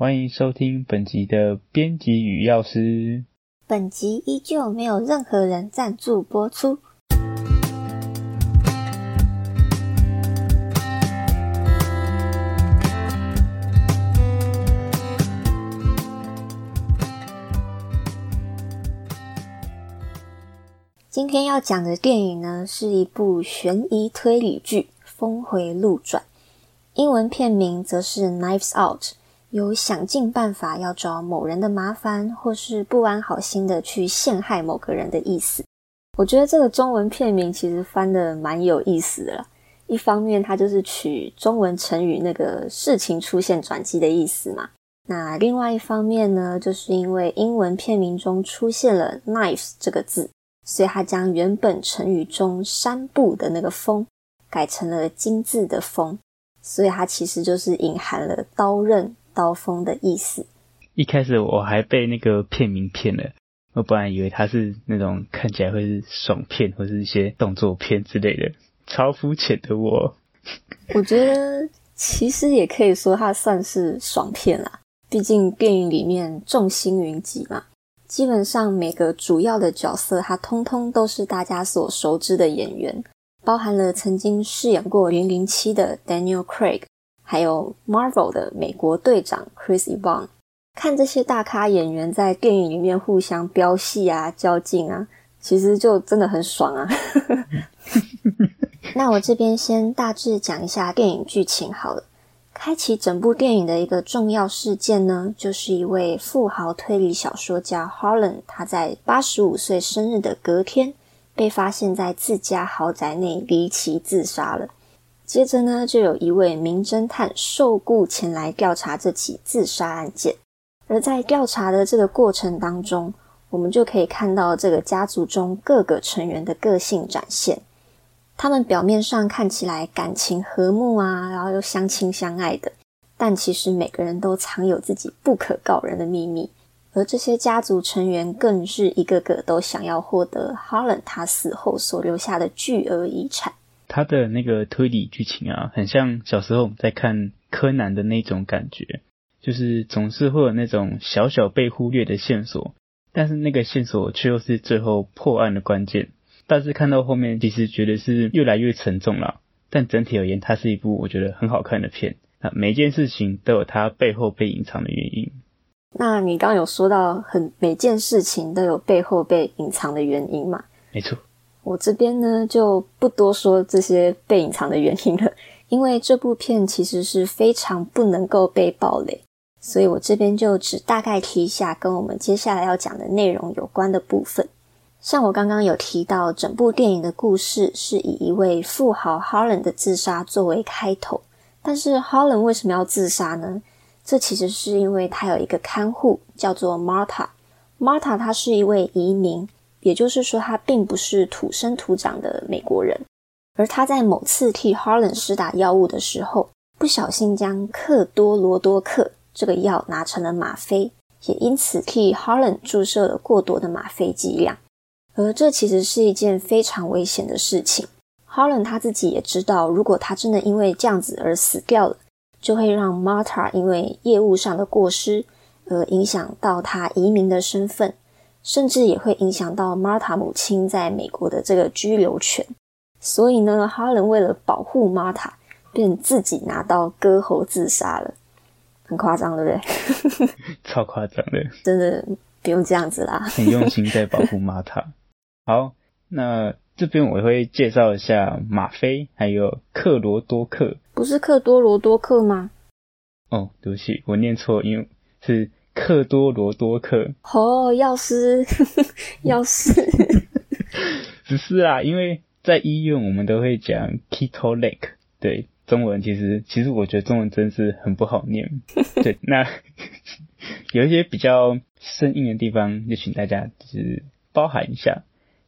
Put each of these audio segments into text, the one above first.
欢迎收听本集的编辑与药师。本集依旧没有任何人赞助播出。今天要讲的电影呢，是一部悬疑推理剧《峰回路转》，英文片名则是《Knives Out》。有想尽办法要找某人的麻烦，或是不安好心的去陷害某个人的意思。我觉得这个中文片名其实翻的蛮有意思的。一方面，它就是取中文成语那个事情出现转机的意思嘛。那另外一方面呢，就是因为英文片名中出现了 “knives” 这个字，所以它将原本成语中山部的那个“峰”改成了金字的“峰”，所以它其实就是隐含了刀刃。刀锋的意思。一开始我还被那个片名骗了，我本来以为它是那种看起来会是爽片或是一些动作片之类的，超肤浅的我。我觉得其实也可以说它算是爽片啦，毕竟电影里面众星云集嘛，基本上每个主要的角色，他通通都是大家所熟知的演员，包含了曾经饰演过零零七的 Daniel Craig。还有 Marvel 的美国队长 Chris e v a n 看这些大咖演员在电影里面互相飙戏啊、较劲啊，其实就真的很爽啊。那我这边先大致讲一下电影剧情好了。开启整部电影的一个重要事件呢，就是一位富豪推理小说家 Holland，他在八十五岁生日的隔天，被发现在自家豪宅内离奇自杀了。接着呢，就有一位名侦探受雇前来调查这起自杀案件。而在调查的这个过程当中，我们就可以看到这个家族中各个成员的个性展现。他们表面上看起来感情和睦啊，然后又相亲相爱的，但其实每个人都藏有自己不可告人的秘密。而这些家族成员更是一个个都想要获得 Holland 他死后所留下的巨额遗产。他的那个推理剧情啊，很像小时候我们在看柯南的那种感觉，就是总是会有那种小小被忽略的线索，但是那个线索却又是最后破案的关键。但是看到后面，其实觉得是越来越沉重了。但整体而言，它是一部我觉得很好看的片。啊，每件事情都有它背后被隐藏的原因。那你刚刚有说到，很每件事情都有背后被隐藏的原因嘛？没错。我这边呢就不多说这些被隐藏的原因了，因为这部片其实是非常不能够被暴雷，所以我这边就只大概提一下跟我们接下来要讲的内容有关的部分。像我刚刚有提到，整部电影的故事是以一位富豪 Harlan 的自杀作为开头，但是 Harlan 为什么要自杀呢？这其实是因为他有一个看护叫做 Marta，Marta 她是一位移民。也就是说，他并不是土生土长的美国人，而他在某次替 Harlan 施打药物的时候，不小心将克多罗多克这个药拿成了吗啡，也因此替 Harlan 注射了过多的吗啡剂量。而这其实是一件非常危险的事情。Harlan 他自己也知道，如果他真的因为这样子而死掉了，就会让 Marta 因为业务上的过失而影响到他移民的身份。甚至也会影响到 Marta 母亲在美国的这个居留权，所以呢，哈伦为了保护 Marta，便自己拿刀割喉自杀了，很夸张，对不对？超夸张的，真的不用这样子啦，很用心在保护 Marta。好，那这边我会介绍一下吗啡，还有克罗多克，不是克多罗多克吗？哦，对不起，我念错，因为是。克多罗多克哦，药师，药师，只是啊，因为在医院我们都会讲 keto lake，对，中文其实其实我觉得中文真是很不好念，对，那 有一些比较生硬的地方，就请大家就是包含一下。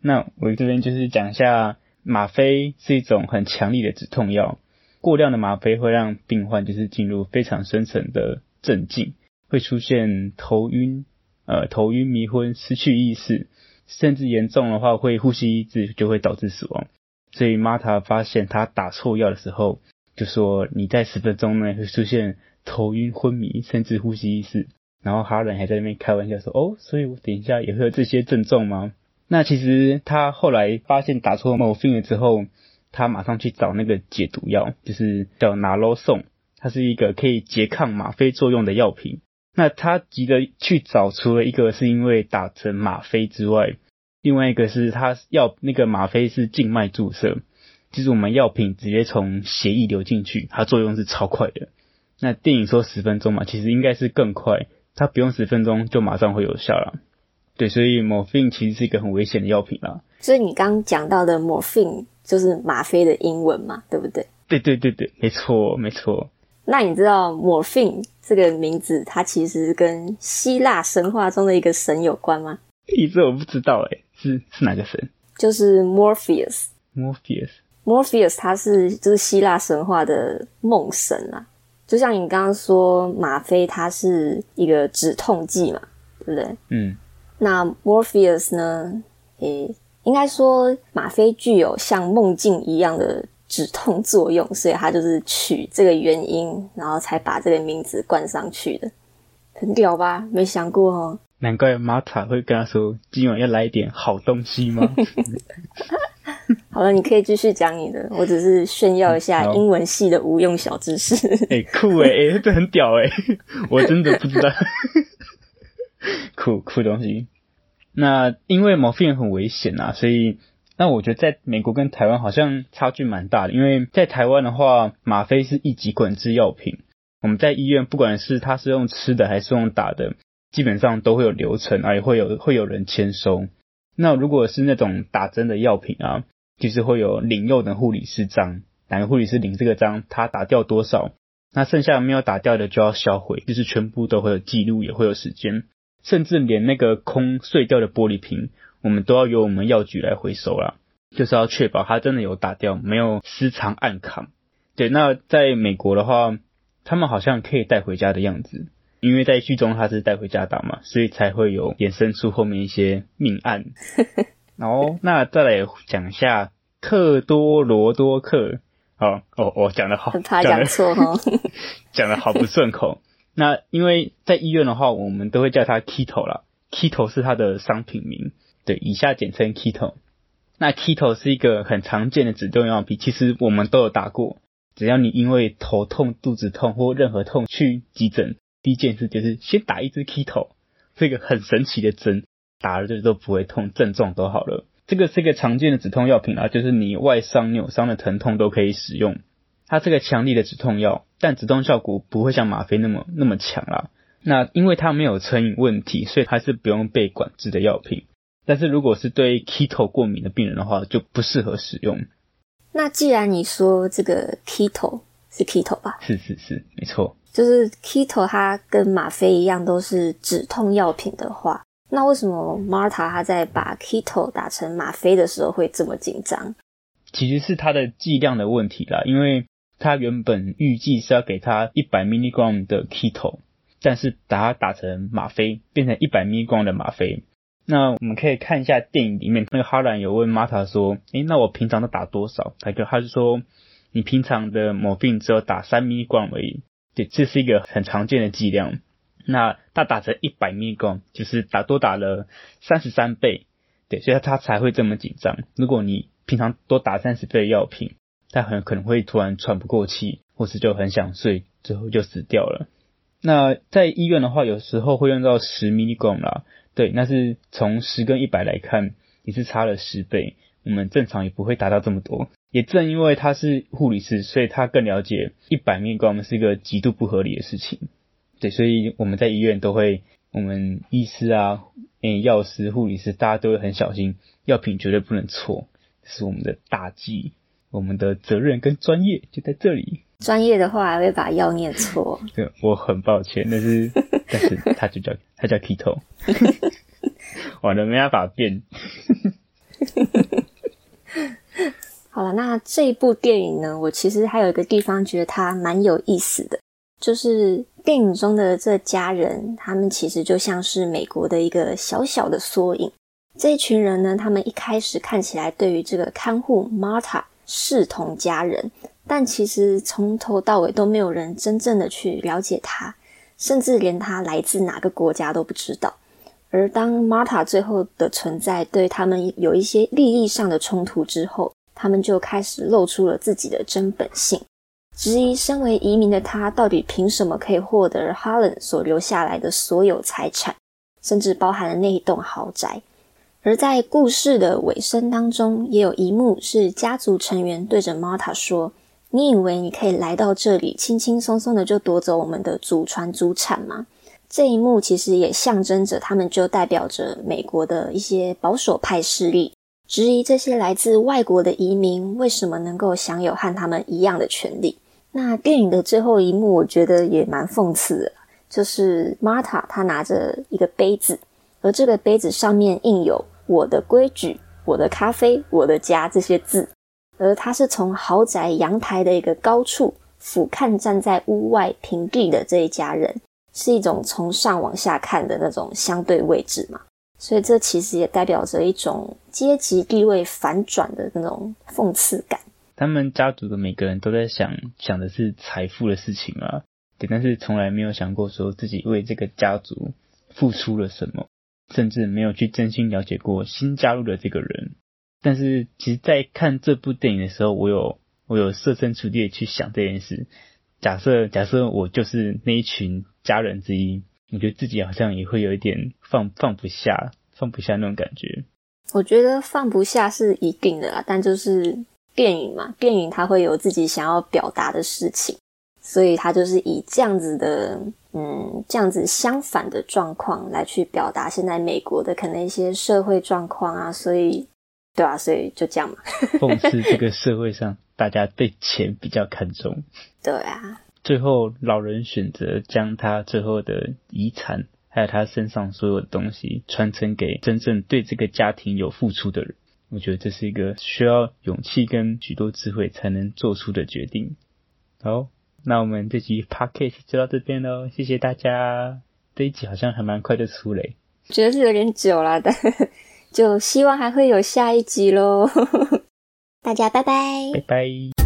那我这边就是讲一下，吗啡是一种很强力的止痛药，过量的吗啡会让病患就是进入非常深层的镇静。会出现头晕、呃头晕、迷昏、失去意识，甚至严重的话会呼吸抑制，就会导致死亡。所以玛塔发现他打错药的时候，就说你在十分钟内会出现头晕昏迷，甚至呼吸失。然后哈伦还在那边开玩笑说：“哦，所以我等一下也会有这些症状吗？”那其实他后来发现打错某病了之后，他马上去找那个解毒药，就是叫拿罗宋，它是一个可以拮抗吗啡作用的药品。那他急着去找，除了一个是因为打成吗啡之外，另外一个是他要那个吗啡是静脉注射，就是我们药品直接从血液流进去，它作用是超快的。那电影说十分钟嘛，其实应该是更快。它不用十分钟就马上会有效了，对，所以 morphine 其实是一个很危险的药品啦。所以你刚刚讲到的 morphine 就是吗啡的英文嘛，对不对？对对对对，没错没错。那你知道 morphine 这个名字它其实跟希腊神话中的一个神有关吗？咦，这我不知道哎，是是哪个神？就是 Morpheus。Morpheus。Morpheus 他是就是希腊神话的梦神啊。就像你刚刚说，吗啡它是一个止痛剂嘛，对不对？嗯。那 Morpheus 呢？诶，应该说吗啡具有像梦境一样的止痛作用，所以他就是取这个原因，然后才把这个名字冠上去的。很屌吧？没想过哦。难怪玛塔会跟他说：“今晚要来一点好东西吗？” 好了，你可以继续讲你的，我只是炫耀一下英文系的无用小知识。哎，酷哎，哎，这很屌哎，我真的不知道。酷酷东西。那因为毛片很危险啊，所以那我觉得在美国跟台湾好像差距蛮大的。因为在台湾的话，吗啡是一级管制药品，我们在医院不管是它是用吃的还是用打的，基本上都会有流程，而且会有会有人签收。那如果是那种打针的药品啊，就是会有领用的护理师章，哪个护理师领这个章，他打掉多少，那剩下没有打掉的就要销毁，就是全部都会有记录，也会有时间，甚至连那个空碎掉的玻璃瓶，我们都要由我们药局来回收啦，就是要确保它真的有打掉，没有私藏暗扛。对，那在美国的话，他们好像可以带回家的样子。因为在剧中他是带回家打嘛，所以才会有衍生出后面一些命案。然后那再来讲一下克多罗多克，哦哦哦，讲的好，怕讲错哦，讲的好不顺口。那因为在医院的话，我们都会叫他 Kito 啦，Kito 是他的商品名，对，以下简称 Keto。那 Keto 是一个很常见的止痛药品，其实我们都有打过，只要你因为头痛、肚子痛或任何痛去急诊。第一件事就是先打一支 Keto，这个很神奇的针，打了就都不会痛，症状都好了。这个是一个常见的止痛药品啊，就是你外伤、扭伤的疼痛都可以使用。它是个强力的止痛药，但止痛效果不会像吗啡那么那么强啦。那因为它没有成瘾问题，所以它是不用被管制的药品。但是如果是对 keto 过敏的病人的话，就不适合使用。那既然你说这个 keto 是 keto 吧？是是是，没错。就是 keto 它跟吗啡一样都是止痛药品的话，那为什么 Marta 他在把 keto 打成吗啡的时候会这么紧张？其实是它的剂量的问题啦，因为他原本预计是要给他一百 milligram 的 keto，但是把它打成吗啡，变成一百 milligram 的吗啡。那我们可以看一下电影里面，那个哈兰有问玛塔说：“诶，那我平常都打多少？”他就他就说：“你平常的某病只有打三 milligram 而已。”对，这是一个很常见的剂量。那他打成一百 milligram，就是打多打了三十三倍。对，所以他才会这么紧张。如果你平常多打三十倍的药品，他很可能会突然喘不过气，或是就很想睡，最后就死掉了。那在医院的话，有时候会用到十 milligram 啦。对，那是从十跟一百来看，也是差了十倍。我们正常也不会达到这么多。也正因为他是护理师，所以他更了解一百米跟我们是一个极度不合理的事情。对，所以我们在医院都会，我们医师啊、嗯，药师、护理师，大家都会很小心，药品绝对不能错，是我们的大忌。我们的责任跟专业就在这里。专业的话还会把药念错。对，我很抱歉，但是但是 他就叫他叫 Kito，我的没办法变。好了，那这一部电影呢？我其实还有一个地方觉得它蛮有意思的，就是电影中的这家人，他们其实就像是美国的一个小小的缩影。这一群人呢，他们一开始看起来对于这个看护 Marta 视同家人，但其实从头到尾都没有人真正的去了解他，甚至连他来自哪个国家都不知道。而当 Marta 最后的存在对他们有一些利益上的冲突之后，他们就开始露出了自己的真本性，质疑身为移民的他到底凭什么可以获得 Harlan 所留下来的所有财产，甚至包含了那一栋豪宅。而在故事的尾声当中，也有一幕是家族成员对着 Marta 说：“你以为你可以来到这里，轻轻松松的就夺走我们的祖传祖产吗？”这一幕其实也象征着，他们就代表着美国的一些保守派势力，质疑这些来自外国的移民为什么能够享有和他们一样的权利。那电影的最后一幕，我觉得也蛮讽刺的，就是 Marta 她拿着一个杯子，而这个杯子上面印有“我的规矩、我的咖啡、我的家”这些字，而他是从豪宅阳台的一个高处俯瞰站在屋外平地的这一家人。是一种从上往下看的那种相对位置嘛，所以这其实也代表着一种阶级地位反转的那种讽刺感。他们家族的每个人都在想想的是财富的事情啊，对，但是从来没有想过说自己为这个家族付出了什么，甚至没有去真心了解过新加入的这个人。但是其实，在看这部电影的时候，我有我有设身处地去想这件事。假设假设我就是那一群家人之一，我觉得自己好像也会有一点放放不下，放不下那种感觉。我觉得放不下是一定的啦，但就是电影嘛，电影它会有自己想要表达的事情，所以它就是以这样子的，嗯，这样子相反的状况来去表达现在美国的可能一些社会状况啊，所以，对啊，所以就这样嘛，讽刺这个社会上。大家对钱比较看重，对啊。最后，老人选择将他最后的遗产，还有他身上所有的东西，传承给真正对这个家庭有付出的人。我觉得这是一个需要勇气跟许多智慧才能做出的决定。好，那我们这集 podcast 就到这边喽，谢谢大家。这一集好像还蛮快就出嘞，觉得是有点久了的，就希望还会有下一集喽。大家拜拜，拜拜。